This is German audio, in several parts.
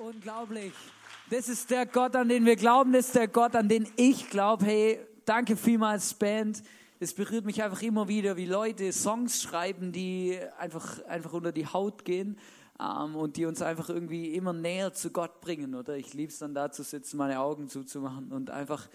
Unglaublich. Das ist der Gott, an den wir glauben. Das ist der Gott, an den ich glaube. Hey, danke vielmals, Band. Es berührt mich einfach immer wieder, wie Leute Songs schreiben, die einfach, einfach unter die Haut gehen ähm, und die uns einfach irgendwie immer näher zu Gott bringen. Oder ich liebe es dann da zu sitzen, meine Augen zuzumachen und einfach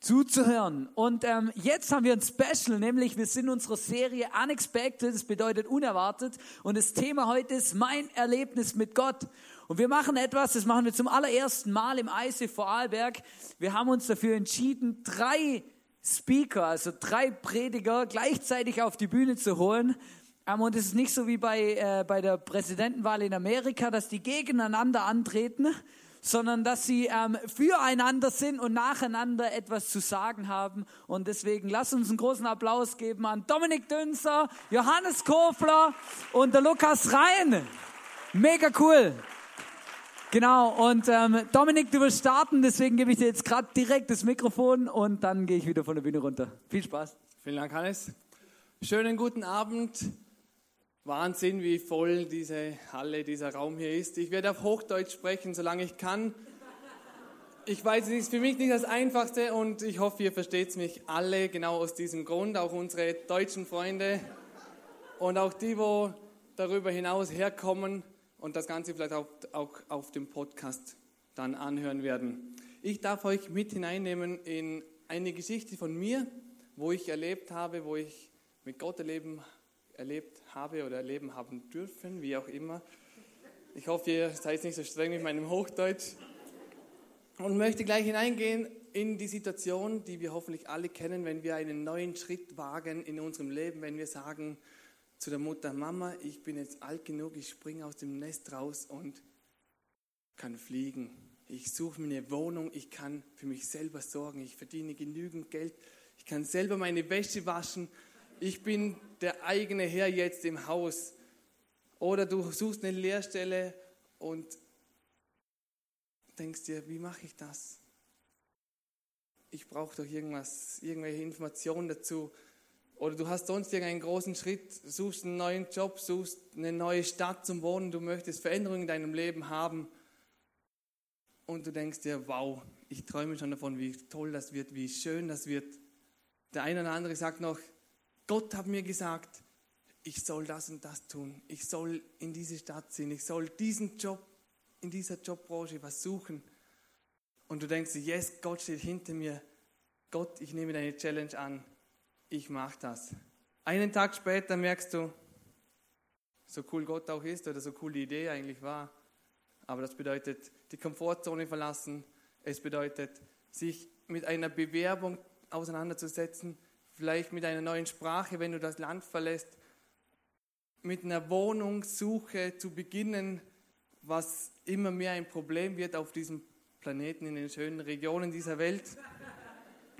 zuzuhören. Und ähm, jetzt haben wir ein Special, nämlich wir sind in unserer Serie Unexpected, das bedeutet unerwartet. Und das Thema heute ist mein Erlebnis mit Gott. Und wir machen etwas, das machen wir zum allerersten Mal im IC Vorarlberg. Wir haben uns dafür entschieden, drei Speaker, also drei Prediger gleichzeitig auf die Bühne zu holen. Ähm, und es ist nicht so wie bei, äh, bei der Präsidentenwahl in Amerika, dass die gegeneinander antreten, sondern dass sie ähm, füreinander sind und nacheinander etwas zu sagen haben. Und deswegen lasst uns einen großen Applaus geben an Dominik Dünser, Johannes Kofler und der Lukas Rhein. Mega cool. Genau, und ähm, Dominik, du wirst starten, deswegen gebe ich dir jetzt gerade direkt das Mikrofon und dann gehe ich wieder von der Bühne runter. Viel Spaß. Vielen Dank, Hannes. Schönen guten Abend. Wahnsinn, wie voll diese Halle, dieser Raum hier ist. Ich werde auf Hochdeutsch sprechen, solange ich kann. Ich weiß, es ist für mich nicht das Einfachste und ich hoffe, ihr versteht mich alle genau aus diesem Grund, auch unsere deutschen Freunde und auch die, wo darüber hinaus herkommen und das Ganze vielleicht auch, auch auf dem Podcast dann anhören werden. Ich darf euch mit hineinnehmen in eine Geschichte von mir, wo ich erlebt habe, wo ich mit Gott erleben erlebt habe oder erleben haben dürfen, wie auch immer. Ich hoffe, ihr seid nicht so streng mit meinem Hochdeutsch. Und möchte gleich hineingehen in die Situation, die wir hoffentlich alle kennen, wenn wir einen neuen Schritt wagen in unserem Leben, wenn wir sagen zu der Mutter, Mama, ich bin jetzt alt genug, ich springe aus dem Nest raus und kann fliegen. Ich suche mir eine Wohnung, ich kann für mich selber sorgen, ich verdiene genügend Geld, ich kann selber meine Wäsche waschen ich bin der eigene Herr jetzt im Haus. Oder du suchst eine Lehrstelle und denkst dir, wie mache ich das? Ich brauche doch irgendwas, irgendwelche Informationen dazu. Oder du hast sonst irgendeinen großen Schritt, suchst einen neuen Job, suchst eine neue Stadt zum Wohnen, du möchtest Veränderungen in deinem Leben haben. Und du denkst dir, wow, ich träume schon davon, wie toll das wird, wie schön das wird. Der eine oder andere sagt noch, Gott hat mir gesagt, ich soll das und das tun. Ich soll in diese Stadt ziehen. Ich soll diesen Job, in dieser Jobbranche was suchen. Und du denkst, yes, Gott steht hinter mir. Gott, ich nehme deine Challenge an. Ich mache das. Einen Tag später merkst du, so cool Gott auch ist oder so cool die Idee eigentlich war, aber das bedeutet die Komfortzone verlassen. Es bedeutet, sich mit einer Bewerbung auseinanderzusetzen, vielleicht mit einer neuen Sprache, wenn du das Land verlässt, mit einer Wohnungssuche zu beginnen, was immer mehr ein Problem wird auf diesem Planeten, in den schönen Regionen dieser Welt,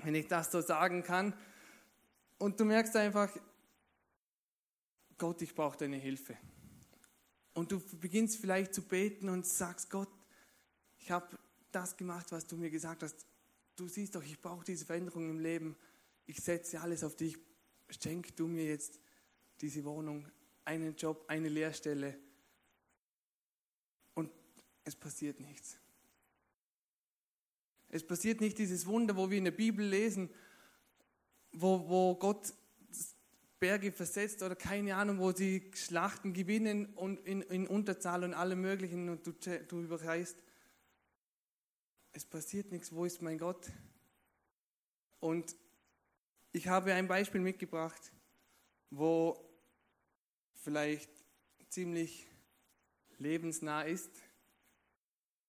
wenn ich das so sagen kann. Und du merkst einfach, Gott, ich brauche deine Hilfe. Und du beginnst vielleicht zu beten und sagst, Gott, ich habe das gemacht, was du mir gesagt hast. Du siehst doch, ich brauche diese Veränderung im Leben ich setze alles auf dich, schenk du mir jetzt diese Wohnung, einen Job, eine Lehrstelle und es passiert nichts. Es passiert nicht dieses Wunder, wo wir in der Bibel lesen, wo, wo Gott Berge versetzt oder keine Ahnung, wo sie Schlachten gewinnen und in, in Unterzahl und allem Möglichen und du, du überreißt. Es passiert nichts, wo ist mein Gott? Und ich habe ein Beispiel mitgebracht, wo vielleicht ziemlich lebensnah ist.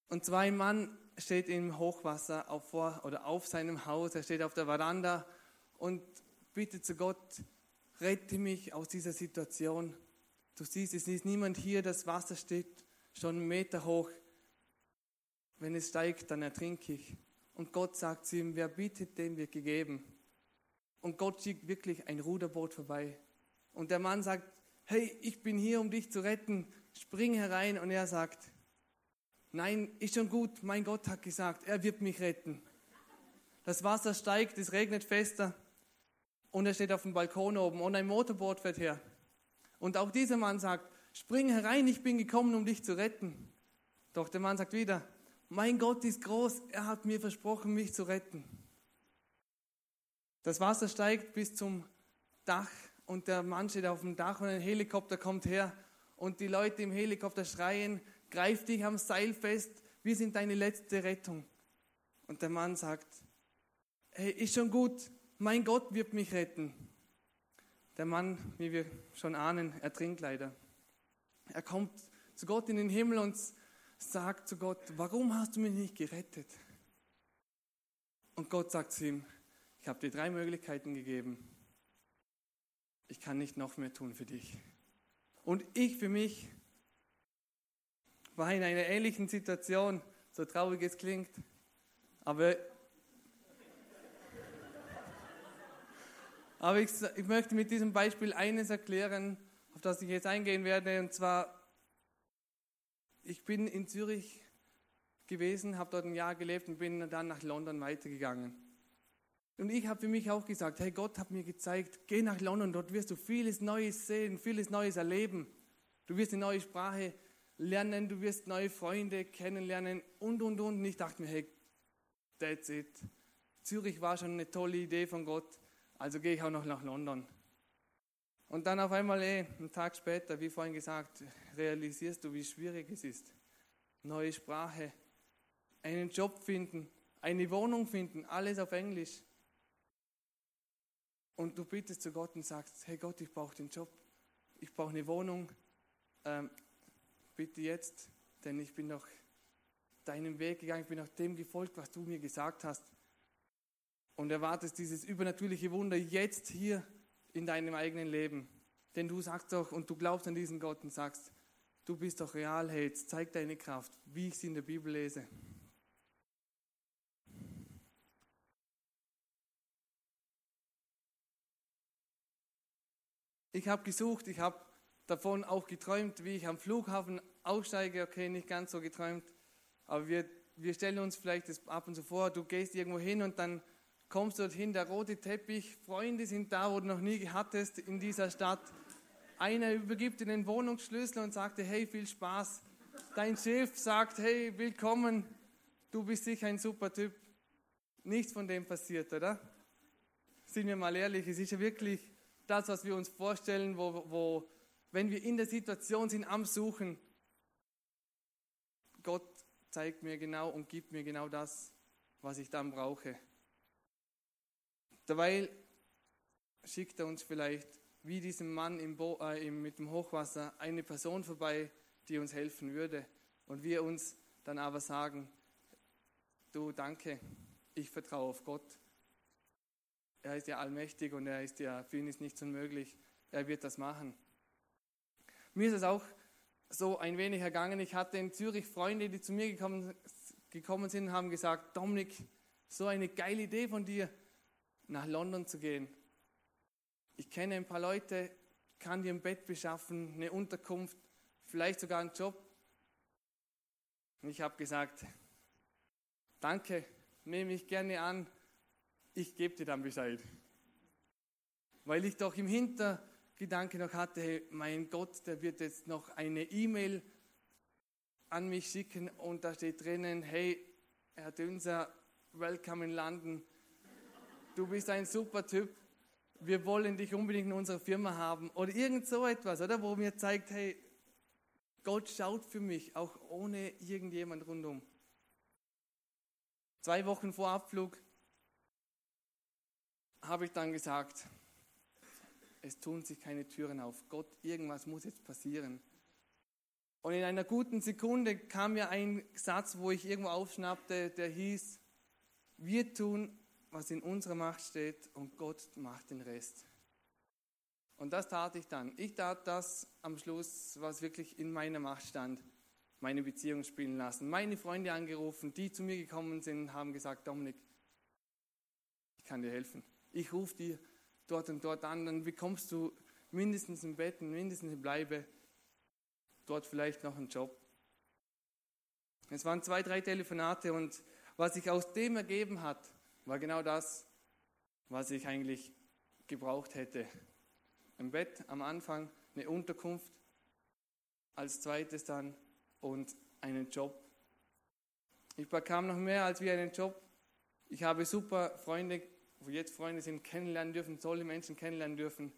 Und zwar ein Mann steht im Hochwasser auf, vor, oder auf seinem Haus, er steht auf der Veranda und bittet zu Gott, rette mich aus dieser Situation. Du siehst, es ist niemand hier, das Wasser steht schon einen Meter hoch. Wenn es steigt, dann ertrinke ich. Und Gott sagt zu ihm, wer bittet, dem wird gegeben und Gott schickt wirklich ein Ruderboot vorbei. Und der Mann sagt, hey, ich bin hier, um dich zu retten, spring herein. Und er sagt, nein, ist schon gut, mein Gott hat gesagt, er wird mich retten. Das Wasser steigt, es regnet fester und er steht auf dem Balkon oben und ein Motorboot fährt her. Und auch dieser Mann sagt, spring herein, ich bin gekommen, um dich zu retten. Doch der Mann sagt wieder, mein Gott ist groß, er hat mir versprochen, mich zu retten. Das Wasser steigt bis zum Dach und der Mann steht auf dem Dach und ein Helikopter kommt her und die Leute im Helikopter schreien, greif dich am Seil fest, wir sind deine letzte Rettung. Und der Mann sagt, hey, ist schon gut, mein Gott wird mich retten. Der Mann, wie wir schon ahnen, ertrinkt leider. Er kommt zu Gott in den Himmel und sagt zu Gott, warum hast du mich nicht gerettet? Und Gott sagt zu ihm, ich habe dir drei Möglichkeiten gegeben. Ich kann nicht noch mehr tun für dich. Und ich für mich war in einer ähnlichen Situation, so traurig es klingt, aber, aber ich, ich möchte mit diesem Beispiel eines erklären, auf das ich jetzt eingehen werde, und zwar, ich bin in Zürich gewesen, habe dort ein Jahr gelebt und bin dann nach London weitergegangen. Und ich habe für mich auch gesagt, hey, Gott hat mir gezeigt, geh nach London, dort wirst du vieles Neues sehen, vieles Neues erleben. Du wirst eine neue Sprache lernen, du wirst neue Freunde kennenlernen und, und, und. Und ich dachte mir, hey, that's it. Zürich war schon eine tolle Idee von Gott, also gehe ich auch noch nach London. Und dann auf einmal, ey, einen Tag später, wie vorhin gesagt, realisierst du, wie schwierig es ist. Neue Sprache, einen Job finden, eine Wohnung finden, alles auf Englisch. Und du bittest zu Gott und sagst, hey Gott, ich brauche den Job, ich brauche eine Wohnung, ähm, bitte jetzt, denn ich bin noch deinen Weg gegangen, ich bin nach dem gefolgt, was du mir gesagt hast. Und erwartest dieses übernatürliche Wunder jetzt hier in deinem eigenen Leben. Denn du sagst doch und du glaubst an diesen Gott und sagst, du bist doch real, hey, zeig deine Kraft, wie ich sie in der Bibel lese. Ich habe gesucht, ich habe davon auch geträumt, wie ich am Flughafen aussteige. Okay, nicht ganz so geträumt, aber wir, wir stellen uns vielleicht das ab und zu vor, du gehst irgendwo hin und dann kommst dorthin, der rote Teppich, Freunde sind da, wo du noch nie hattest in dieser Stadt. Einer übergibt dir den Wohnungsschlüssel und sagt dir, hey, viel Spaß. Dein Chef sagt, hey, willkommen, du bist sicher ein super Typ. Nichts von dem passiert, oder? Sind wir mal ehrlich, es ist ja wirklich das, was wir uns vorstellen, wo, wo, wenn wir in der Situation sind am Suchen, Gott zeigt mir genau und gibt mir genau das, was ich dann brauche. Dabei schickt er uns vielleicht, wie diesem Mann im Bo äh, mit dem Hochwasser, eine Person vorbei, die uns helfen würde. Und wir uns dann aber sagen, du danke, ich vertraue auf Gott er ist ja allmächtig und er ist ja, für ihn ist nichts unmöglich. Er wird das machen. Mir ist es auch so ein wenig ergangen. Ich hatte in Zürich Freunde, die zu mir gekommen, gekommen sind haben gesagt, Dominik, so eine geile Idee von dir, nach London zu gehen. Ich kenne ein paar Leute, kann dir ein Bett beschaffen, eine Unterkunft, vielleicht sogar einen Job. Und ich habe gesagt, danke, nehme ich gerne an, ich gebe dir dann Bescheid. Weil ich doch im Hintergedanke noch hatte, hey, mein Gott, der wird jetzt noch eine E-Mail an mich schicken und da steht drinnen, hey, Herr Dünser, welcome in London. Du bist ein super Typ. Wir wollen dich unbedingt in unserer Firma haben. Oder irgend so etwas, oder? Wo mir zeigt, hey, Gott schaut für mich, auch ohne irgendjemand rundum. Zwei Wochen vor Abflug habe ich dann gesagt, es tun sich keine Türen auf. Gott, irgendwas muss jetzt passieren. Und in einer guten Sekunde kam mir ein Satz, wo ich irgendwo aufschnappte, der hieß, wir tun, was in unserer Macht steht und Gott macht den Rest. Und das tat ich dann. Ich tat das am Schluss, was wirklich in meiner Macht stand. Meine Beziehung spielen lassen. Meine Freunde angerufen, die zu mir gekommen sind, haben gesagt, Dominik, ich kann dir helfen ich rufe dir dort und dort an, dann bekommst du mindestens ein Bett, mindestens eine Bleibe, dort vielleicht noch einen Job. Es waren zwei, drei Telefonate und was sich aus dem ergeben hat, war genau das, was ich eigentlich gebraucht hätte. Ein Bett am Anfang, eine Unterkunft, als zweites dann und einen Job Ich bekam noch mehr als wie einen Job. Ich habe super Freunde, wo jetzt Freunde sind, kennenlernen dürfen, tolle Menschen kennenlernen dürfen.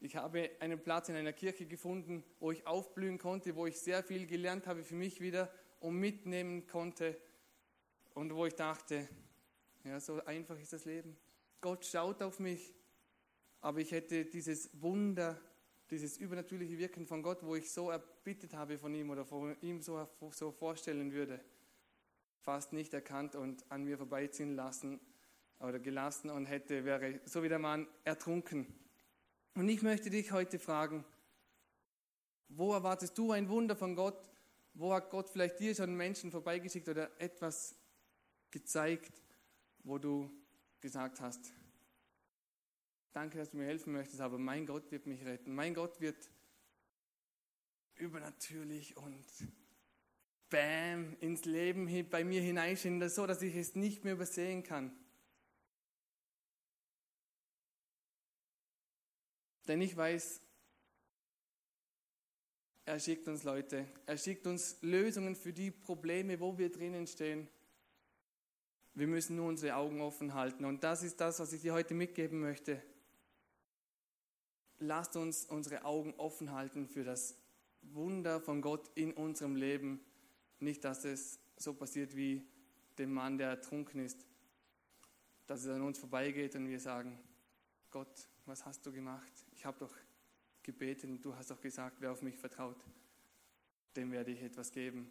Ich habe einen Platz in einer Kirche gefunden, wo ich aufblühen konnte, wo ich sehr viel gelernt habe für mich wieder und mitnehmen konnte. Und wo ich dachte, ja, so einfach ist das Leben. Gott schaut auf mich, aber ich hätte dieses Wunder, dieses übernatürliche Wirken von Gott, wo ich so erbittet habe von ihm oder von ihm so, so vorstellen würde, fast nicht erkannt und an mir vorbeiziehen lassen oder gelassen und hätte, wäre so wie der Mann ertrunken. Und ich möchte dich heute fragen, wo erwartest du ein Wunder von Gott? Wo hat Gott vielleicht dir schon Menschen vorbeigeschickt oder etwas gezeigt, wo du gesagt hast, danke, dass du mir helfen möchtest, aber mein Gott wird mich retten. Mein Gott wird übernatürlich und bam, ins Leben bei mir hineinschinden, so dass ich es nicht mehr übersehen kann. Denn ich weiß, er schickt uns Leute, er schickt uns Lösungen für die Probleme, wo wir drinnen stehen. Wir müssen nur unsere Augen offen halten. Und das ist das, was ich dir heute mitgeben möchte. Lasst uns unsere Augen offen halten für das Wunder von Gott in unserem Leben. Nicht, dass es so passiert wie dem Mann, der ertrunken ist, dass es an uns vorbeigeht und wir sagen, Gott, was hast du gemacht? Ich habe doch gebetet und du hast doch gesagt, wer auf mich vertraut, dem werde ich etwas geben.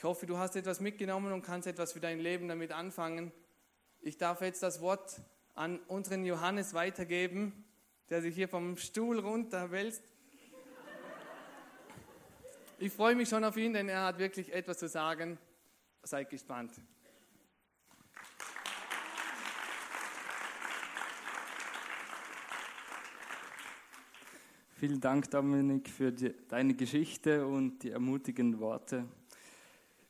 Ich hoffe, du hast etwas mitgenommen und kannst etwas für dein Leben damit anfangen. Ich darf jetzt das Wort an unseren Johannes weitergeben, der sich hier vom Stuhl runterwälzt. Ich freue mich schon auf ihn, denn er hat wirklich etwas zu sagen. Seid gespannt. Vielen Dank, Dominik, für die, deine Geschichte und die ermutigenden Worte.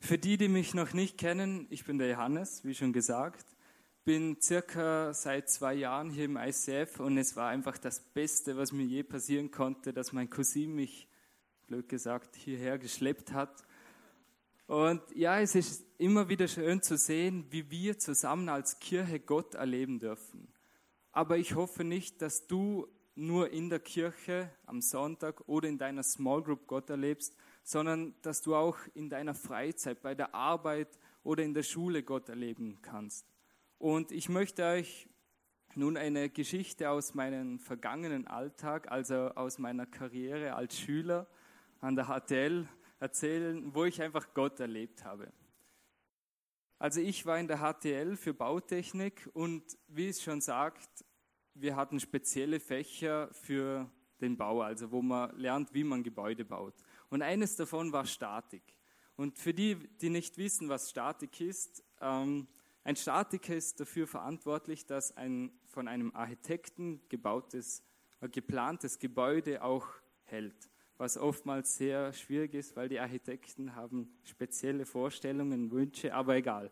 Für die, die mich noch nicht kennen, ich bin der Johannes, wie schon gesagt, bin circa seit zwei Jahren hier im ICF und es war einfach das Beste, was mir je passieren konnte, dass mein Cousin mich, blöd gesagt, hierher geschleppt hat. Und ja, es ist immer wieder schön zu sehen, wie wir zusammen als Kirche Gott erleben dürfen. Aber ich hoffe nicht, dass du nur in der Kirche am Sonntag oder in deiner Small Group Gott erlebst, sondern dass du auch in deiner Freizeit, bei der Arbeit oder in der Schule Gott erleben kannst. Und ich möchte euch nun eine Geschichte aus meinem vergangenen Alltag, also aus meiner Karriere als Schüler an der HTL erzählen, wo ich einfach Gott erlebt habe. Also ich war in der HTL für Bautechnik und wie es schon sagt, wir hatten spezielle Fächer für den Bau, also wo man lernt, wie man Gebäude baut. Und eines davon war Statik. Und für die, die nicht wissen, was Statik ist, ähm, ein Statiker ist dafür verantwortlich, dass ein von einem Architekten gebautes, äh, geplantes Gebäude auch hält, was oftmals sehr schwierig ist, weil die Architekten haben spezielle Vorstellungen, Wünsche, aber egal.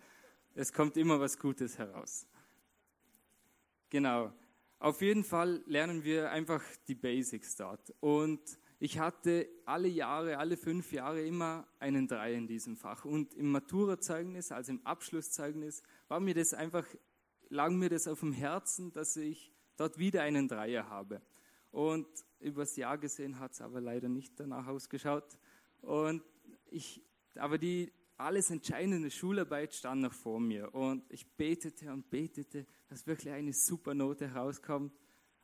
Es kommt immer was Gutes heraus. Genau. Auf jeden Fall lernen wir einfach die Basics dort. Und ich hatte alle Jahre, alle fünf Jahre immer einen Drei in diesem Fach. Und im Maturazeugnis, also im Abschlusszeugnis, war mir das einfach, lag mir das auf dem Herzen, dass ich dort wieder einen Dreier habe. Und übers Jahr gesehen hat es aber leider nicht danach ausgeschaut. Und ich, aber die alles entscheidende Schularbeit stand noch vor mir. Und ich betete und betete, dass wirklich eine super Note herauskommt.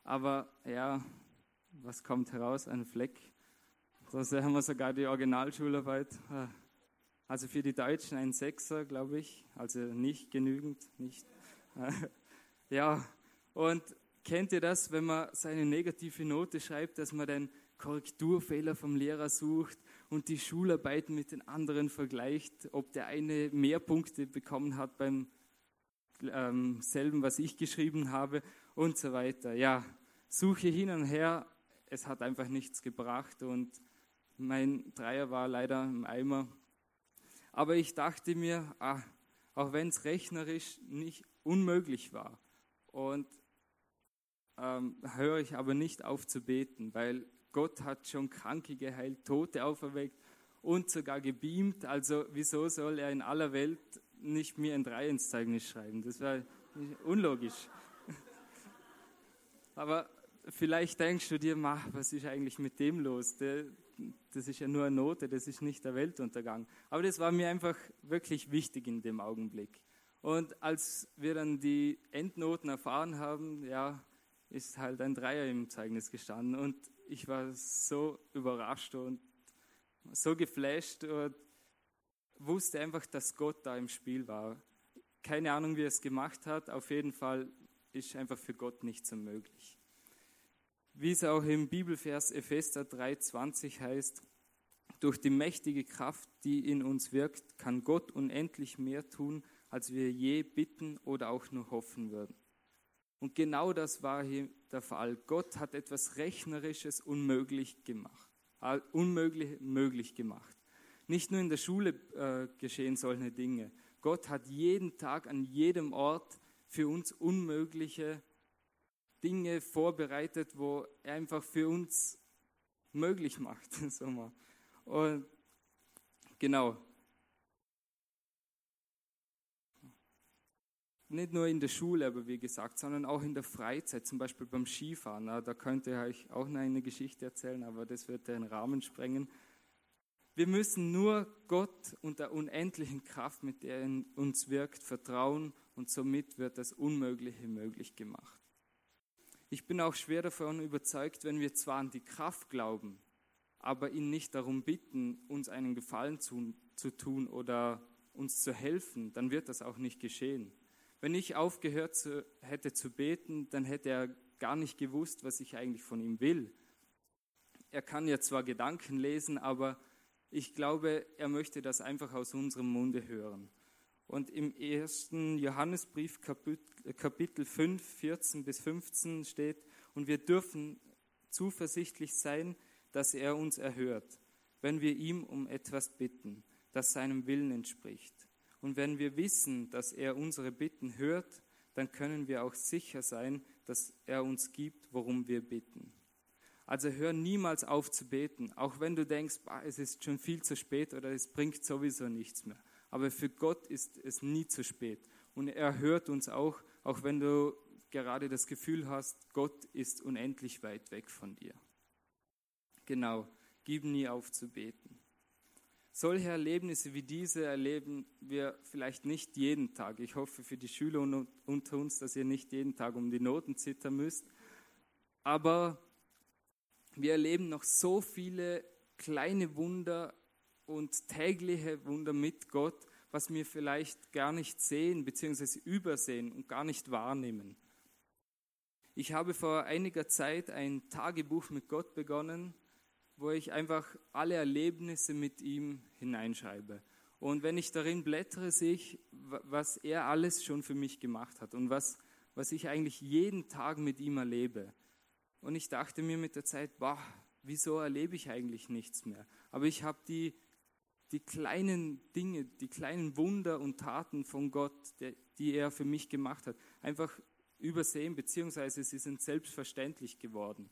Aber ja, was kommt heraus? Ein Fleck. So haben wir sogar die Originalschularbeit. Ah. Also für die Deutschen ein Sechser, glaube ich. Also nicht genügend. Nicht. Ja, und kennt ihr das, wenn man seine negative Note schreibt, dass man den Korrekturfehler vom Lehrer sucht und die Schularbeiten mit den anderen vergleicht, ob der eine mehr Punkte bekommen hat beim ähm, selben, was ich geschrieben habe und so weiter. Ja, suche hin und her, es hat einfach nichts gebracht und mein Dreier war leider im Eimer. Aber ich dachte mir, ah, auch wenn es rechnerisch nicht unmöglich war, und ähm, höre ich aber nicht auf zu beten, weil Gott hat schon Kranke geheilt, Tote auferweckt und sogar gebeamt. Also wieso soll er in aller Welt nicht mir ein 3 ins Zeugnis schreiben? Das wäre unlogisch. Aber vielleicht denkst du dir, was ist eigentlich mit dem los? Das ist ja nur eine Note, das ist nicht der Weltuntergang. Aber das war mir einfach wirklich wichtig in dem Augenblick. Und als wir dann die Endnoten erfahren haben, ja, ist halt ein Dreier im Zeugnis gestanden. Und ich war so überrascht und so geflasht und wusste einfach, dass Gott da im Spiel war. Keine Ahnung, wie er es gemacht hat. Auf jeden Fall ist einfach für Gott nichts unmöglich. Wie es auch im Bibelvers Epheser 3,20 heißt, durch die mächtige Kraft, die in uns wirkt, kann Gott unendlich mehr tun, als wir je bitten oder auch nur hoffen würden. Und genau das war hier der Fall. Gott hat etwas Rechnerisches unmöglich gemacht, äh, unmöglich möglich gemacht. Nicht nur in der Schule äh, geschehen solche Dinge. Gott hat jeden Tag an jedem Ort für uns unmögliche Dinge vorbereitet, wo er einfach für uns möglich macht. Und genau, nicht nur in der Schule, aber wie gesagt, sondern auch in der Freizeit, zum Beispiel beim Skifahren. Da könnte ich euch auch noch eine Geschichte erzählen, aber das wird den Rahmen sprengen. Wir müssen nur Gott und der unendlichen Kraft, mit der er in uns wirkt, vertrauen und somit wird das Unmögliche möglich gemacht. Ich bin auch schwer davon überzeugt, wenn wir zwar an die Kraft glauben, aber ihn nicht darum bitten, uns einen Gefallen zu, zu tun oder uns zu helfen, dann wird das auch nicht geschehen. Wenn ich aufgehört zu, hätte zu beten, dann hätte er gar nicht gewusst, was ich eigentlich von ihm will. Er kann ja zwar Gedanken lesen, aber ich glaube, er möchte das einfach aus unserem Munde hören. Und im ersten Johannesbrief Kapitel 5, 14 bis 15 steht, und wir dürfen zuversichtlich sein, dass er uns erhört, wenn wir ihm um etwas bitten, das seinem Willen entspricht. Und wenn wir wissen, dass er unsere Bitten hört, dann können wir auch sicher sein, dass er uns gibt, worum wir bitten. Also hör niemals auf zu beten, auch wenn du denkst, bah, es ist schon viel zu spät oder es bringt sowieso nichts mehr. Aber für Gott ist es nie zu spät. Und er hört uns auch, auch wenn du gerade das Gefühl hast, Gott ist unendlich weit weg von dir. Genau, gib nie auf zu beten. Solche Erlebnisse wie diese erleben wir vielleicht nicht jeden Tag. Ich hoffe für die Schüler unter uns, dass ihr nicht jeden Tag um die Noten zittern müsst. Aber wir erleben noch so viele kleine Wunder und tägliche Wunder mit Gott, was wir vielleicht gar nicht sehen bzw. übersehen und gar nicht wahrnehmen. Ich habe vor einiger Zeit ein Tagebuch mit Gott begonnen wo ich einfach alle Erlebnisse mit ihm hineinschreibe. Und wenn ich darin blättere, sehe ich, was er alles schon für mich gemacht hat und was, was ich eigentlich jeden Tag mit ihm erlebe. Und ich dachte mir mit der Zeit, boah, wieso erlebe ich eigentlich nichts mehr? Aber ich habe die, die kleinen Dinge, die kleinen Wunder und Taten von Gott, die, er für mich gemacht hat, einfach übersehen, beziehungsweise sie sind selbstverständlich geworden.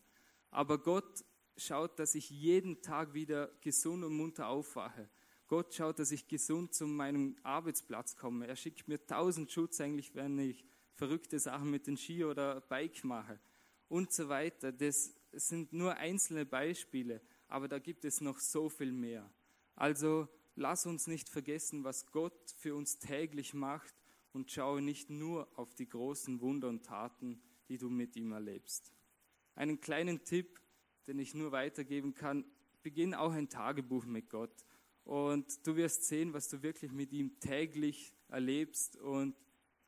Aber Gott schaut, dass ich jeden Tag wieder gesund und munter aufwache. Gott schaut, dass ich gesund zu meinem Arbeitsplatz komme. Er schickt mir tausend Schutz eigentlich, wenn ich verrückte Sachen mit dem Ski oder Bike mache und so weiter. Das sind nur einzelne Beispiele, aber da gibt es noch so viel mehr. Also lass uns nicht vergessen, was Gott für uns täglich macht und schaue nicht nur auf die großen Wunder und Taten, die du mit ihm erlebst. Einen kleinen Tipp, den ich nur weitergeben kann, beginn auch ein Tagebuch mit Gott. Und du wirst sehen, was du wirklich mit ihm täglich erlebst. Und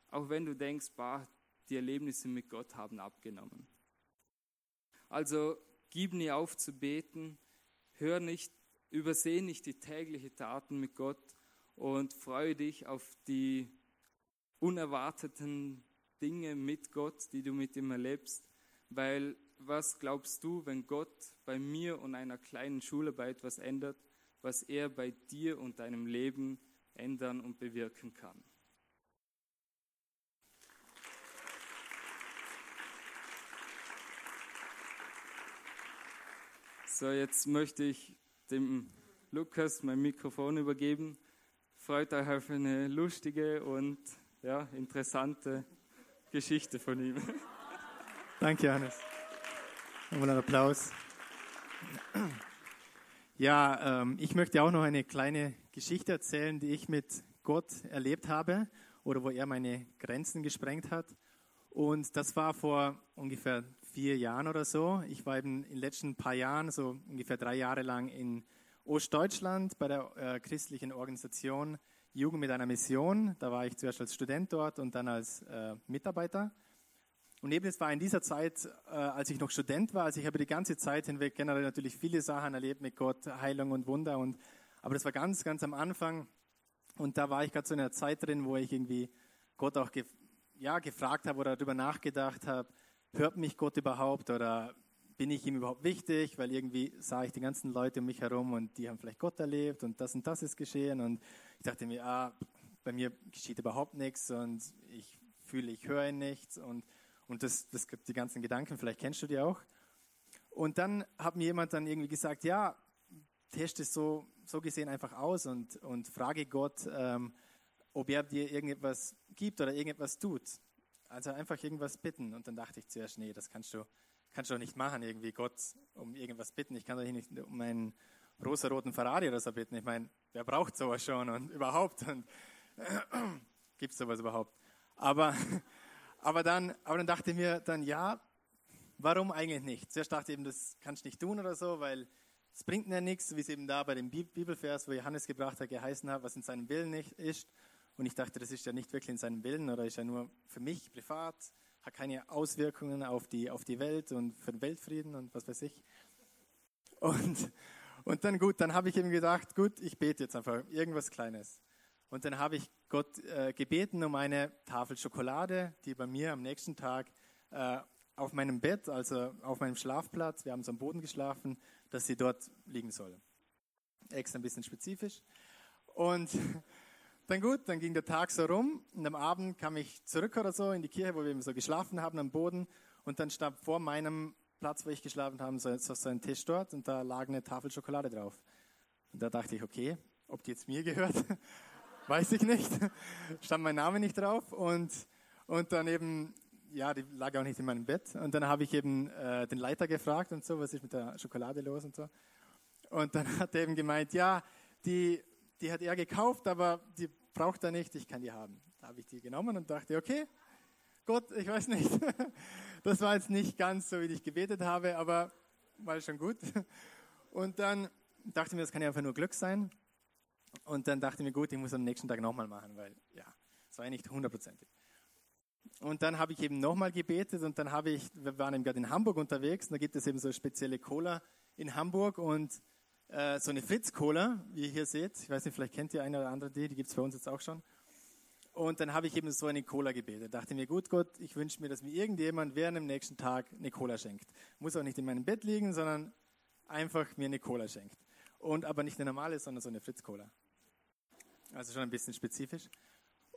auch wenn du denkst, bah, die Erlebnisse mit Gott haben abgenommen. Also gib nie auf zu beten, hör nicht, übersehe nicht die täglichen Taten mit Gott und freue dich auf die unerwarteten Dinge mit Gott, die du mit ihm erlebst, weil was glaubst du, wenn Gott bei mir und einer kleinen Schularbeit etwas ändert, was er bei dir und deinem Leben ändern und bewirken kann? So, jetzt möchte ich dem Lukas mein Mikrofon übergeben. Freut euch auf eine lustige und ja, interessante Geschichte von ihm. Danke, Hannes. Nochmal einen Applaus. Ja, ähm, ich möchte auch noch eine kleine Geschichte erzählen, die ich mit Gott erlebt habe oder wo er meine Grenzen gesprengt hat. Und das war vor ungefähr vier Jahren oder so. Ich war eben in den letzten paar Jahren, so ungefähr drei Jahre lang in Ostdeutschland bei der äh, christlichen Organisation Jugend mit einer Mission. Da war ich zuerst als Student dort und dann als äh, Mitarbeiter. Und eben es war in dieser Zeit, äh, als ich noch Student war, also ich habe die ganze Zeit hinweg generell natürlich viele Sachen erlebt mit Gott, Heilung und Wunder. Und, aber das war ganz, ganz am Anfang. Und da war ich gerade so in einer Zeit drin, wo ich irgendwie Gott auch gef ja, gefragt habe oder darüber nachgedacht habe, hört mich Gott überhaupt oder bin ich ihm überhaupt wichtig? Weil irgendwie sah ich die ganzen Leute um mich herum und die haben vielleicht Gott erlebt und das und das ist geschehen. Und ich dachte mir, ah, bei mir geschieht überhaupt nichts und ich fühle, ich höre nichts und, und das, das die ganzen Gedanken, vielleicht kennst du die auch. Und dann hat mir jemand dann irgendwie gesagt, ja, teste es so, so gesehen einfach aus und, und frage Gott, ähm, ob er dir irgendetwas gibt oder irgendetwas tut. Also einfach irgendwas bitten. Und dann dachte ich zuerst, nee, das kannst du, kannst du doch nicht machen, irgendwie Gott um irgendwas bitten. Ich kann doch nicht um einen rosa-roten Ferrari oder so bitten. Ich meine, wer braucht sowas schon und überhaupt? Und äh, gibt es sowas überhaupt? Aber, aber, dann, aber dann dachte ich mir dann, ja, warum eigentlich nicht? Zuerst dachte ich eben, das kannst du nicht tun oder so, weil es bringt mir nichts, wie es eben da bei dem Bibelvers, wo Johannes gebracht hat, geheißen hat, was in seinem Willen nicht ist. Und ich dachte, das ist ja nicht wirklich in seinem Willen oder ist ja nur für mich privat, hat keine Auswirkungen auf die, auf die Welt und für den Weltfrieden und was weiß ich. Und, und dann gut, dann habe ich eben gedacht, gut, ich bete jetzt einfach irgendwas Kleines. Und dann habe ich Gott äh, gebeten um eine Tafel Schokolade, die bei mir am nächsten Tag äh, auf meinem Bett, also auf meinem Schlafplatz, wir haben so am Boden geschlafen, dass sie dort liegen soll. Extra ein bisschen spezifisch. Und dann gut, dann ging der Tag so rum und am Abend kam ich zurück oder so in die Kirche, wo wir eben so geschlafen haben am Boden und dann stand vor meinem Platz, wo ich geschlafen habe, so, so ein Tisch dort und da lag eine Tafel Schokolade drauf. Und da dachte ich, okay, ob die jetzt mir gehört, weiß ich nicht. Stand mein Name nicht drauf und, und dann eben, ja, die lag auch nicht in meinem Bett. Und dann habe ich eben äh, den Leiter gefragt und so, was ist mit der Schokolade los und so. Und dann hat er eben gemeint, ja, die die hat er gekauft, aber die braucht er nicht, ich kann die haben. Da habe ich die genommen und dachte, okay, Gott, ich weiß nicht. Das war jetzt nicht ganz so, wie ich gebetet habe, aber war schon gut. Und dann dachte ich mir, das kann ja einfach nur Glück sein. Und dann dachte ich mir, gut, ich muss am nächsten Tag nochmal machen, weil ja, es war ja nicht hundertprozentig. Und dann habe ich eben nochmal gebetet und dann habe ich, wir waren eben gerade in Hamburg unterwegs und da gibt es eben so spezielle Cola in Hamburg und äh, so eine Fritz-Cola, wie ihr hier seht. Ich weiß nicht, vielleicht kennt ihr eine oder andere die, die gibt es bei uns jetzt auch schon. Und dann habe ich eben so eine Cola gebetet. Dachte mir, gut Gott, ich wünsche mir, dass mir irgendjemand während dem nächsten Tag eine Cola schenkt. Muss auch nicht in meinem Bett liegen, sondern einfach mir eine Cola schenkt. Und aber nicht eine normale, sondern so eine Fritz-Cola. Also schon ein bisschen spezifisch.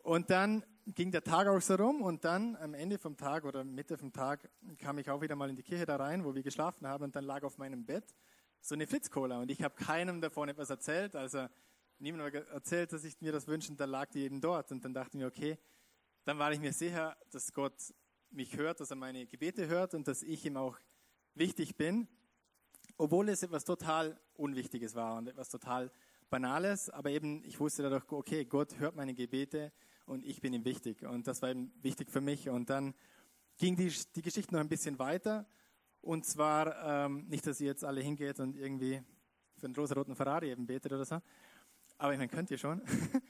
Und dann ging der Tag auch so rum und dann am Ende vom Tag oder Mitte vom Tag kam ich auch wieder mal in die Kirche da rein, wo wir geschlafen haben und dann lag auf meinem Bett so eine Fritz-Cola und ich habe keinem davon etwas erzählt. Also niemand hat erzählt, dass ich mir das wünsche und dann lag die eben dort. Und dann dachte ich mir, okay, dann war ich mir sicher, dass Gott mich hört, dass er meine Gebete hört und dass ich ihm auch wichtig bin, obwohl es etwas total Unwichtiges war und etwas total Banales. Aber eben, ich wusste dadurch, okay, Gott hört meine Gebete und ich bin ihm wichtig. Und das war eben wichtig für mich. Und dann ging die, die Geschichte noch ein bisschen weiter. Und zwar ähm, nicht, dass ihr jetzt alle hingeht und irgendwie für einen rosa-roten Ferrari eben betet oder so. Aber ich meine, könnt ihr schon.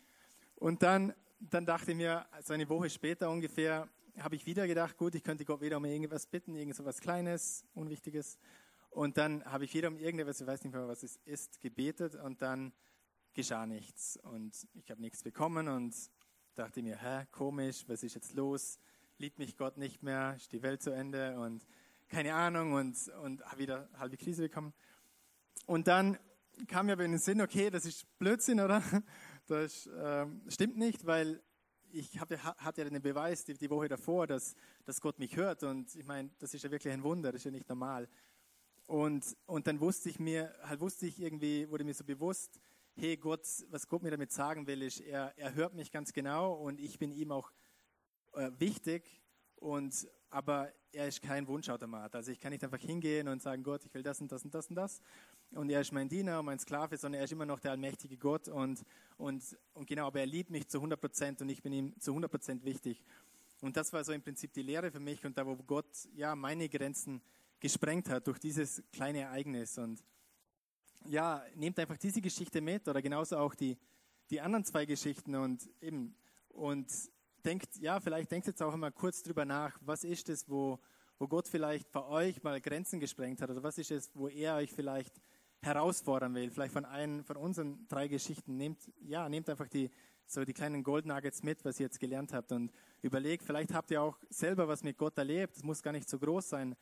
und dann, dann dachte ich mir, so eine Woche später ungefähr, habe ich wieder gedacht, gut, ich könnte Gott wieder um irgendwas bitten, irgend so was Kleines, Unwichtiges. Und dann habe ich wieder um irgendetwas, ich weiß nicht mehr, was es ist, gebetet und dann geschah nichts. Und ich habe nichts bekommen und dachte mir, hä, komisch, was ist jetzt los? Liebt mich Gott nicht mehr? Ist die Welt zu Ende? Und keine Ahnung und, und habe wieder halbe Krise bekommen. Und dann kam mir aber in den Sinn, okay, das ist Blödsinn, oder? Das äh, stimmt nicht, weil ich hab, hatte ja den Beweis die, die Woche davor, dass, dass Gott mich hört. Und ich meine, das ist ja wirklich ein Wunder, das ist ja nicht normal. Und, und dann wusste ich mir, halt wusste ich irgendwie, wurde mir so bewusst, hey Gott, was Gott mir damit sagen will, ist, er, er hört mich ganz genau und ich bin ihm auch äh, wichtig. Und, aber er ist kein Wunschautomat. Also ich kann nicht einfach hingehen und sagen, Gott, ich will das und das und das und das. Und er ist mein Diener und mein Sklave, sondern er ist immer noch der allmächtige Gott. Und, und, und genau, aber er liebt mich zu 100 Prozent und ich bin ihm zu 100 Prozent wichtig. Und das war so im Prinzip die Lehre für mich und da, wo Gott ja meine Grenzen gesprengt hat durch dieses kleine Ereignis. Und ja, nehmt einfach diese Geschichte mit oder genauso auch die, die anderen zwei Geschichten und eben, und denkt, ja, vielleicht denkt jetzt auch immer kurz drüber nach, was ist es, wo, wo Gott vielleicht bei euch mal Grenzen gesprengt hat oder was ist es, wo er euch vielleicht herausfordern will, vielleicht von einem von unseren drei Geschichten. Nehmt, ja, nehmt einfach die, so die kleinen Gold Nuggets mit, was ihr jetzt gelernt habt und überlegt, vielleicht habt ihr auch selber was mit Gott erlebt, es muss gar nicht so groß sein.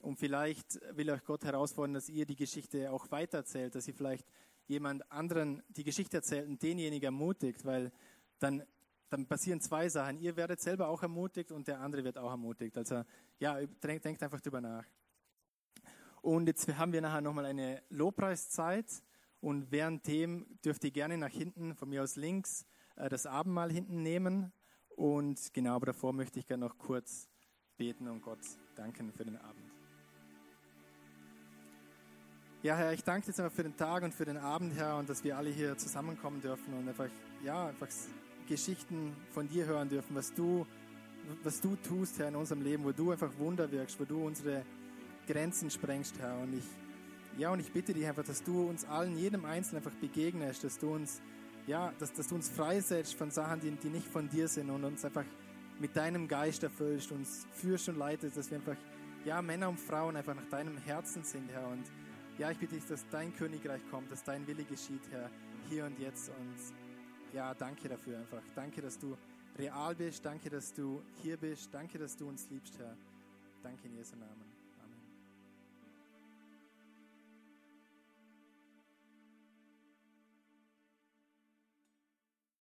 Und vielleicht will euch Gott herausfordern, dass ihr die Geschichte auch weitererzählt, dass ihr vielleicht jemand anderen die Geschichte erzählt und denjenigen ermutigt, weil dann dann passieren zwei Sachen. Ihr werdet selber auch ermutigt und der andere wird auch ermutigt. Also ja, denkt einfach drüber nach. Und jetzt haben wir nachher nochmal eine Lobpreiszeit und während dem dürft ihr gerne nach hinten, von mir aus links, äh, das Abendmahl hinten nehmen. Und genau, aber davor möchte ich gerne noch kurz beten und Gott danken für den Abend. Ja, Herr, ich danke dir für den Tag und für den Abend, Herr, und dass wir alle hier zusammenkommen dürfen und einfach, ja, einfach Geschichten von dir hören dürfen, was du, was du tust, Herr, in unserem Leben, wo du einfach Wunder wirkst, wo du unsere Grenzen sprengst, Herr. Und ich, ja, und ich bitte dich einfach, dass du uns allen, jedem Einzelnen einfach begegnest, dass du uns, ja, dass, dass du uns freisetzt von Sachen, die, die nicht von dir sind und uns einfach mit deinem Geist erfüllst, uns führst und leitest, dass wir einfach, ja, Männer und Frauen einfach nach deinem Herzen sind, Herr. Und ja, ich bitte dich, dass dein Königreich kommt, dass dein Wille geschieht, Herr, hier und jetzt. Und ja, danke dafür einfach. Danke, dass du real bist. Danke, dass du hier bist. Danke, dass du uns liebst, Herr. Danke in Jesu Namen.